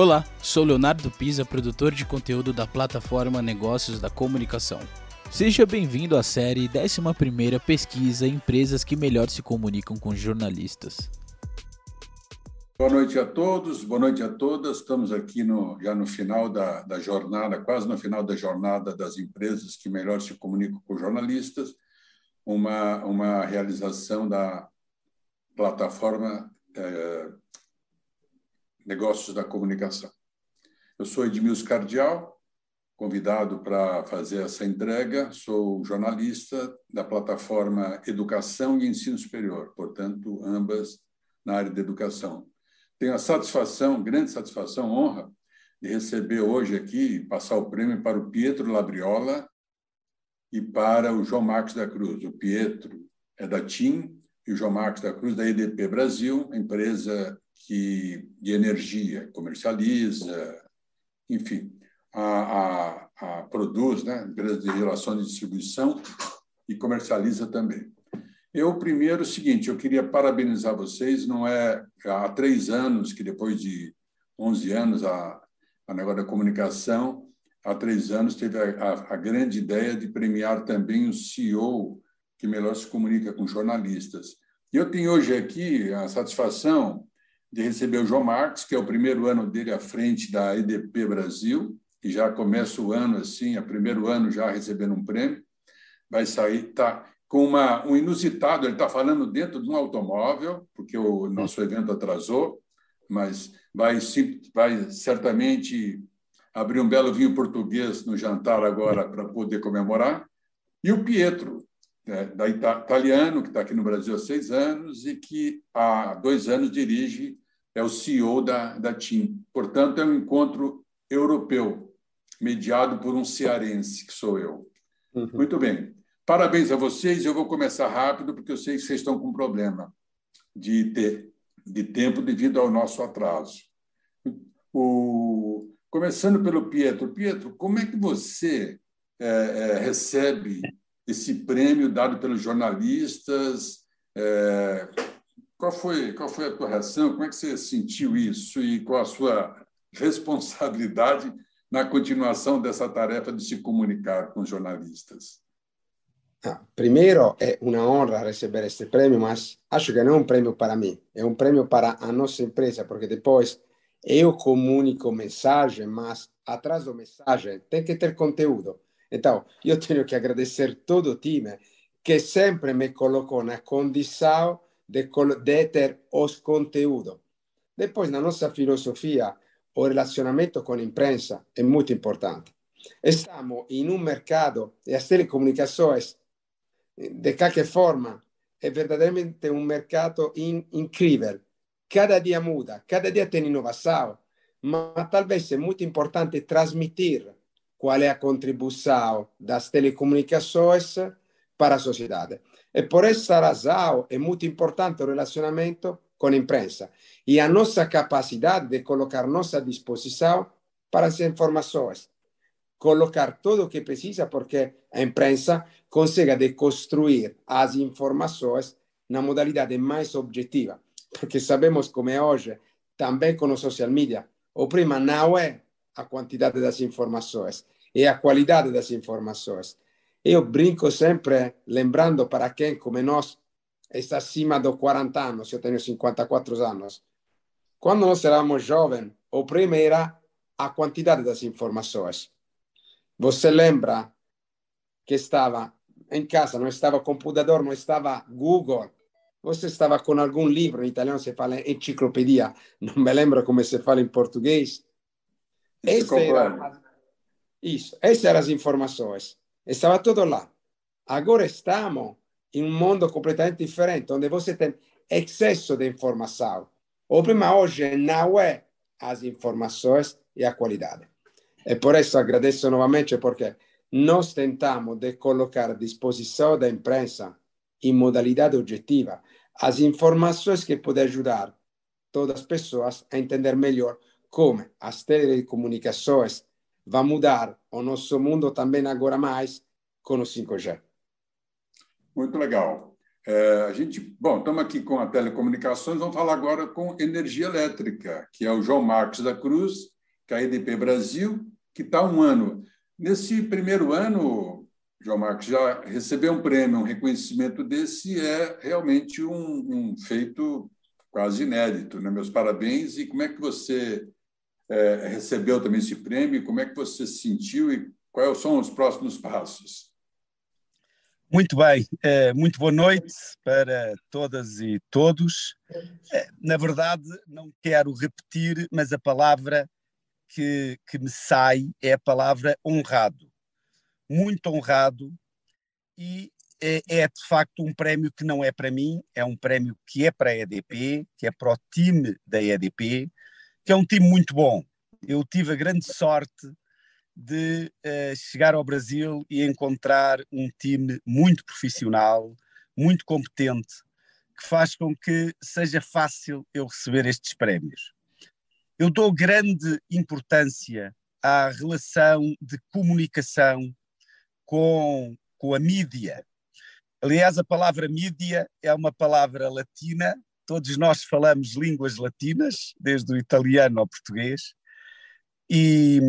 Olá, sou Leonardo Pisa, produtor de conteúdo da plataforma Negócios da Comunicação. Seja bem-vindo à série 11 Pesquisa Empresas que melhor se comunicam com jornalistas. Boa noite a todos, boa noite a todas. Estamos aqui no, já no final da, da jornada, quase no final da jornada das empresas que melhor se comunicam com jornalistas, uma, uma realização da plataforma eh, Negócios da Comunicação. Eu sou Edmilson Cardial, convidado para fazer essa entrega. Sou jornalista da plataforma Educação e Ensino Superior, portanto, ambas na área de educação. Tenho a satisfação, grande satisfação, honra, de receber hoje aqui, passar o prêmio para o Pietro Labriola e para o João Marcos da Cruz. O Pietro é da TIM e o João Marcos da Cruz da EDP Brasil, empresa que de energia comercializa, enfim, a, a, a produz, né, empresa de relação de distribuição e comercializa também. Eu, primeiro, o seguinte, eu queria parabenizar vocês, não é há três anos, que depois de 11 anos, a, a negócio da comunicação, há três anos teve a, a, a grande ideia de premiar também o CEO que melhor se comunica com jornalistas. E eu tenho hoje aqui a satisfação de receber o João Marcos, que é o primeiro ano dele à frente da EDP Brasil, e já começa o ano assim, é o primeiro ano já recebendo um prêmio. Vai sair, tá com uma, um inusitado, ele está falando dentro de um automóvel, porque o nosso evento atrasou, mas vai, vai certamente abrir um belo vinho português no jantar agora para poder comemorar. E o Pietro, né, da italiano, que está aqui no Brasil há seis anos e que há dois anos dirige, é o CEO da, da TIM. Portanto, é um encontro europeu, mediado por um cearense, que sou eu. Uhum. Muito bem. Parabéns a vocês. Eu vou começar rápido, porque eu sei que vocês estão com problema de, ter, de tempo devido ao nosso atraso. O, começando pelo Pietro. Pietro, como é que você é, é, recebe esse prêmio dado pelos jornalistas? É, qual foi, qual foi a tua reação? Como é que você sentiu isso e qual a sua responsabilidade na continuação dessa tarefa de se comunicar com jornalistas? Ah, primeiro, é uma honra receber este prêmio, mas acho que não é um prêmio para mim, é um prêmio para a nossa empresa, porque depois eu comunico mensagem, mas atrás da mensagem tem que ter conteúdo. Então, eu tenho que agradecer todo o time que sempre me colocou na condição de, de ter os conteúdos. Depois, na nossa filosofia, o relacionamento com a imprensa é muito importante. Estamos em um mercado e as telecomunicações de qualquer forma, é verdadeiramente um mercado in, incrível. Cada dia muda, cada dia tem inovação, mas talvez é muito importante transmitir qual é a contribuição das telecomunicações para a sociedade. E por essa razão é muito importante o relacionamento com a imprensa e a nossa capacidade de colocar nossa disposição para as informações. Colocar tudo o que precisa, porque a imprensa consiga de construir as informações na modalidade mais objetiva. Porque sabemos como é hoje, também com os social media, o prima não é a quantidade das informações, é a qualidade das informações. Eu brinco sempre, lembrando para quem, como nós, está acima dos 40 anos, eu tenho 54 anos. Quando nós éramos jovens, o prima era a quantidade das informações. Você lembra que estava em casa, não estava computador, não estava Google. Você estava com algum livro, em italiano se fala enciclopedia, não me lembro como se fala em português. Essa era, isso, essas eram as informações. Estava tudo lá. Agora estamos em um mundo completamente diferente, onde você tem excesso de informação. O problema hoje não é as informações e a qualidade. E por isso agradeço novamente, porque nós tentamos de colocar à disposição da imprensa, em modalidade objetiva, as informações que podem ajudar todas as pessoas a entender melhor como as telecomunicações vão mudar o nosso mundo também agora mais com o 5G. Muito legal. É, a gente, bom, estamos aqui com a telecomunicações, vamos falar agora com energia elétrica, que é o João Marcos da Cruz, que é a EDP Brasil, que está um ano. Nesse primeiro ano, João Marcos, já receber um prêmio, um reconhecimento desse é realmente um, um feito quase inédito. Né? Meus parabéns. E como é que você é, recebeu também esse prêmio? Como é que você se sentiu e quais são os próximos passos? Muito bem, eh, muito boa noite para todas e todos. Eh, na verdade, não quero repetir, mas a palavra que, que me sai é a palavra honrado. Muito honrado, e é, é, de facto um prémio que não é para mim, é um prémio que é para a EDP, que é para o time da EDP, que é um time muito bom. Eu tive a grande sorte de uh, chegar ao Brasil e encontrar um time muito profissional, muito competente, que faz com que seja fácil eu receber estes prémios. Eu dou grande importância à relação de comunicação com, com a mídia. Aliás, a palavra mídia é uma palavra latina, todos nós falamos línguas latinas, desde o italiano ao português, e,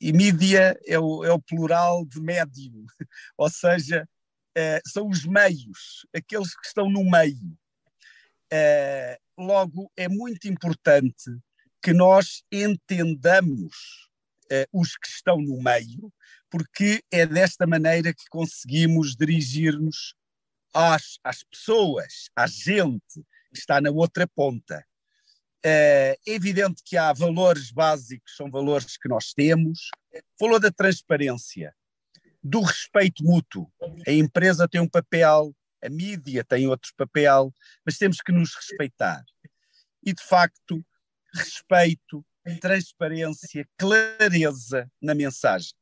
e mídia é o, é o plural de médium, ou seja, é, são os meios, aqueles que estão no meio. É, logo, é muito importante que nós entendamos é, os que estão no meio, porque é desta maneira que conseguimos dirigir-nos às, às pessoas, à gente está na outra ponta. É evidente que há valores básicos, são valores que nós temos. Falou da transparência, do respeito mútuo. A empresa tem um papel, a mídia tem outro papel, mas temos que nos respeitar. E, de facto, respeito, transparência, clareza na mensagem.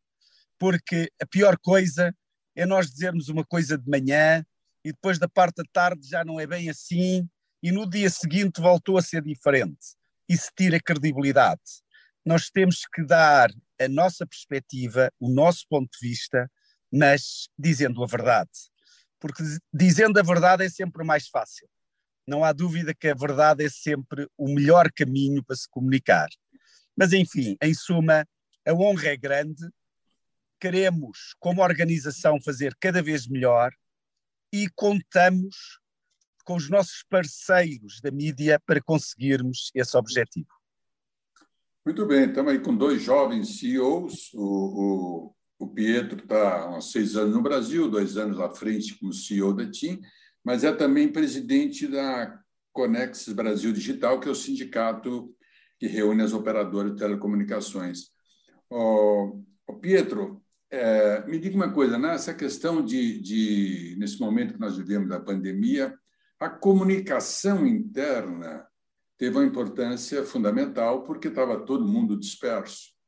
Porque a pior coisa é nós dizermos uma coisa de manhã e depois da parte da tarde já não é bem assim e no dia seguinte voltou a ser diferente. Isso tira credibilidade. Nós temos que dar a nossa perspectiva, o nosso ponto de vista, mas dizendo a verdade. Porque dizendo a verdade é sempre mais fácil. Não há dúvida que a verdade é sempre o melhor caminho para se comunicar. Mas, enfim, em suma, a honra é grande. Queremos, como organização, fazer cada vez melhor e contamos com os nossos parceiros da mídia para conseguirmos esse objetivo. Muito bem, estamos aí com dois jovens CEOs. O, o, o Pietro está há seis anos no Brasil, dois anos à frente como CEO da TIM, mas é também presidente da Conex Brasil Digital, que é o sindicato que reúne as operadoras de telecomunicações. O, Pietro, é, me diga uma coisa, nessa questão de, de, nesse momento que nós vivemos da pandemia, a comunicação interna teve uma importância fundamental porque estava todo mundo disperso.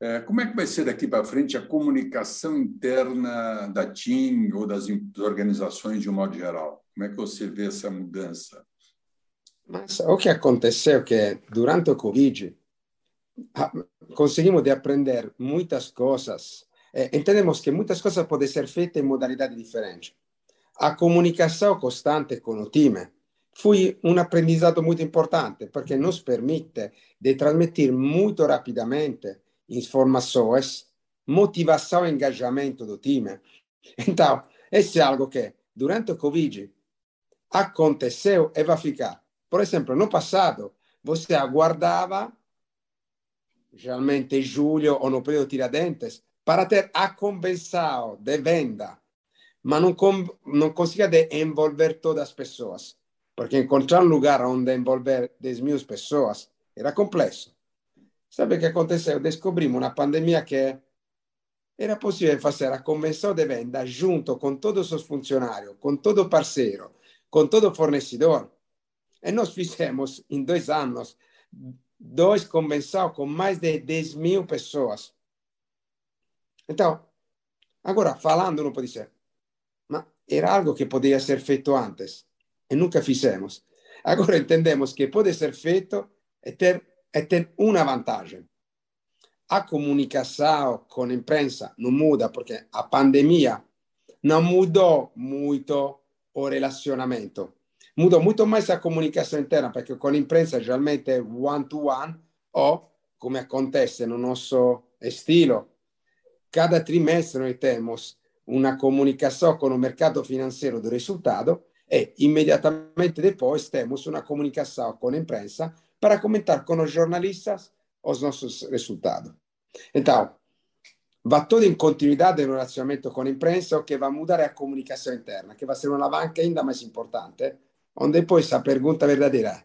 É, como é que vai ser daqui para frente a comunicação interna da TIM ou das organizações de um modo geral? Como é que você vê essa mudança? Mas o que aconteceu é que durante o Covid conseguimos de aprender muitas coisas. É, entendemos que muitas coisas podem ser feitas em modalidade diferente a comunicação constante com o time foi um aprendizado muito importante porque nos permite de transmitir muito rapidamente informações, motivação e engajamento do time. Então, esse é algo que durante o Covid aconteceu e vai ficar. Por exemplo, no passado, você aguardava, geralmente em julho ou no período Tiradentes, para ter a convenção de venda mas não, não conseguia envolver todas as pessoas, porque encontrar um lugar onde envolver 10 mil pessoas era complexo. Sabe o que aconteceu? Descobrimos na pandemia que era possível fazer a convenção de venda junto com todos os funcionários, com todo parceiro, com todo fornecedor. E nós fizemos em dois anos dois convenções com mais de 10 mil pessoas. Então, agora, falando, não pode ser era algo que podia ser feito antes e nunca fizemos. Agora entendemos que pode ser feito e ter, e ter uma vantagem. A comunicação com a imprensa não muda porque a pandemia não mudou muito o relazionamento. Muda muito mais a comunicação interna, perché con l'imprensa geralmente è one to one o, come acontece no nosso estilo, cada trimestre noi temos una comunicação com o mercado financeiro do resultado e imediatamente depois temos uma comunicação com a imprensa para comentar com os jornalistas os nossos resultados. Então, va tudo em continuidade no relacionamento com a o que vai mudar a comunicação interna, que vai ser uma alavanca ainda mais importante, onde depois a pergunta verdadeira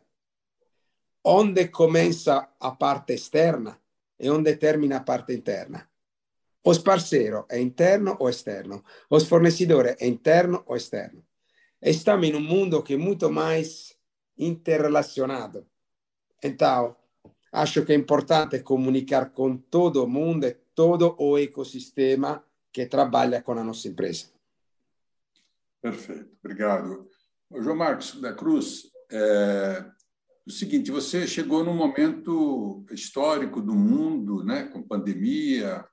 onde começa a parte externa e onde termina a parte interna. Os parceiro é interno ou externo? Os fornecedores é interno ou externo? Estamos em um mundo que é muito mais interrelacionado. Então, acho que é importante comunicar com todo mundo e todo o ecossistema que trabalha com a nossa empresa. Perfeito, obrigado. João Marcos da Cruz, é, o seguinte, você chegou num momento histórico do mundo, né, com pandemia,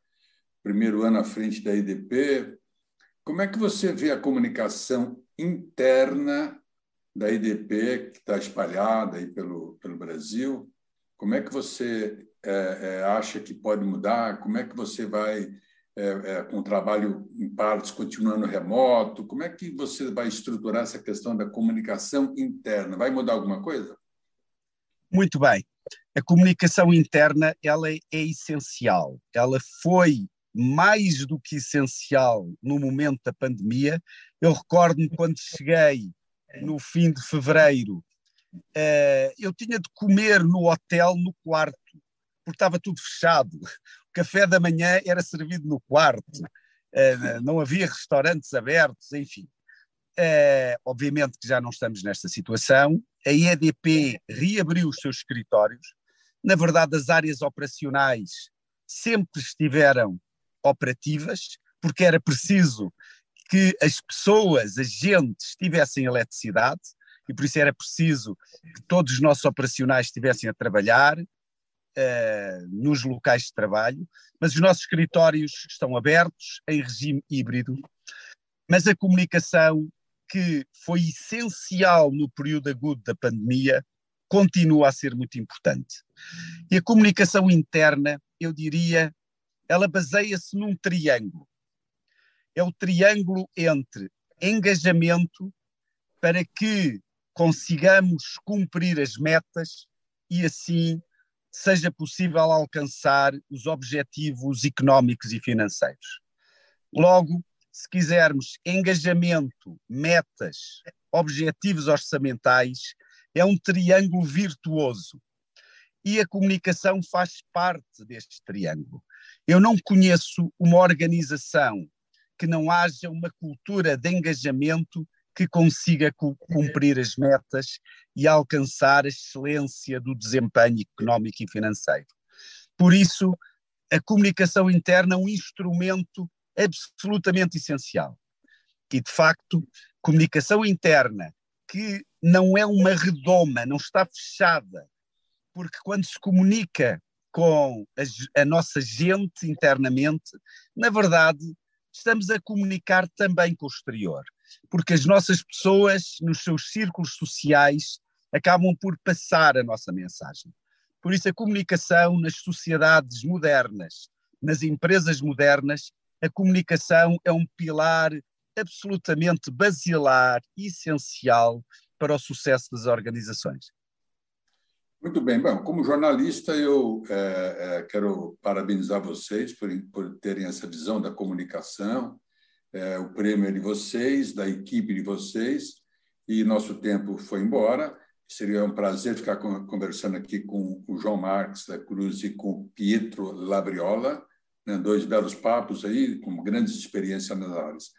primeiro ano à frente da IDP. Como é que você vê a comunicação interna da IDP, que está espalhada aí pelo, pelo Brasil? Como é que você é, é, acha que pode mudar? Como é que você vai, é, é, com o trabalho em partes, continuando remoto? Como é que você vai estruturar essa questão da comunicação interna? Vai mudar alguma coisa? Muito bem. A comunicação interna ela é, é essencial. Ela foi mais do que essencial no momento da pandemia. Eu recordo-me quando cheguei no fim de fevereiro, uh, eu tinha de comer no hotel, no quarto, porque estava tudo fechado. O café da manhã era servido no quarto, uh, não havia restaurantes abertos, enfim. Uh, obviamente que já não estamos nesta situação. A EDP reabriu os seus escritórios. Na verdade, as áreas operacionais sempre estiveram operativas, porque era preciso que as pessoas, as gentes, tivessem eletricidade e por isso era preciso que todos os nossos operacionais estivessem a trabalhar uh, nos locais de trabalho, mas os nossos escritórios estão abertos em regime híbrido, mas a comunicação que foi essencial no período agudo da pandemia continua a ser muito importante. E a comunicação interna, eu diria, ela baseia-se num triângulo. É o triângulo entre engajamento para que consigamos cumprir as metas e assim seja possível alcançar os objetivos económicos e financeiros. Logo, se quisermos engajamento, metas, objetivos orçamentais, é um triângulo virtuoso. E a comunicação faz parte deste triângulo. Eu não conheço uma organização que não haja uma cultura de engajamento que consiga cumprir as metas e alcançar a excelência do desempenho económico e financeiro. Por isso, a comunicação interna é um instrumento absolutamente essencial. E, de facto, comunicação interna que não é uma redoma, não está fechada, porque quando se comunica com a, a nossa gente internamente, na verdade, estamos a comunicar também com o exterior, porque as nossas pessoas, nos seus círculos sociais, acabam por passar a nossa mensagem. Por isso, a comunicação nas sociedades modernas, nas empresas modernas, a comunicação é um pilar absolutamente basilar, essencial para o sucesso das organizações. Muito bem. Bom, como jornalista, eu é, é, quero parabenizar vocês por, por, terem essa visão da comunicação. É, o prêmio é de vocês, da equipe de vocês, e nosso tempo foi embora. Seria um prazer ficar conversando aqui com o João Marques da Cruz e com o Pietro Labriola né, dois belos papos aí, com grandes experiências nas áreas.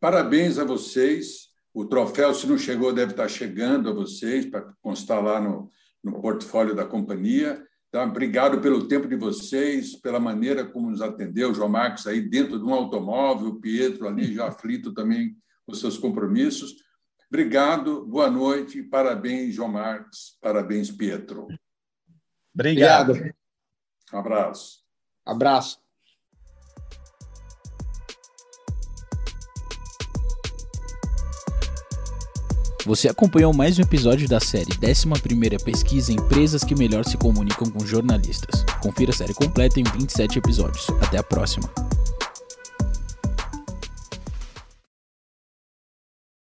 Parabéns a vocês. O troféu, se não chegou, deve estar chegando a vocês, para constar lá no, no portfólio da companhia. Então, obrigado pelo tempo de vocês, pela maneira como nos atendeu, o João Marcos aí dentro de um automóvel, o Pietro ali já aflito também com seus compromissos. Obrigado, boa noite, parabéns, João Marcos, parabéns, Pietro. Obrigado. Um abraço. Abraço. Você acompanhou mais um episódio da série 11 Pesquisa Empresas que Melhor se Comunicam com Jornalistas. Confira a série completa em 27 episódios. Até a próxima.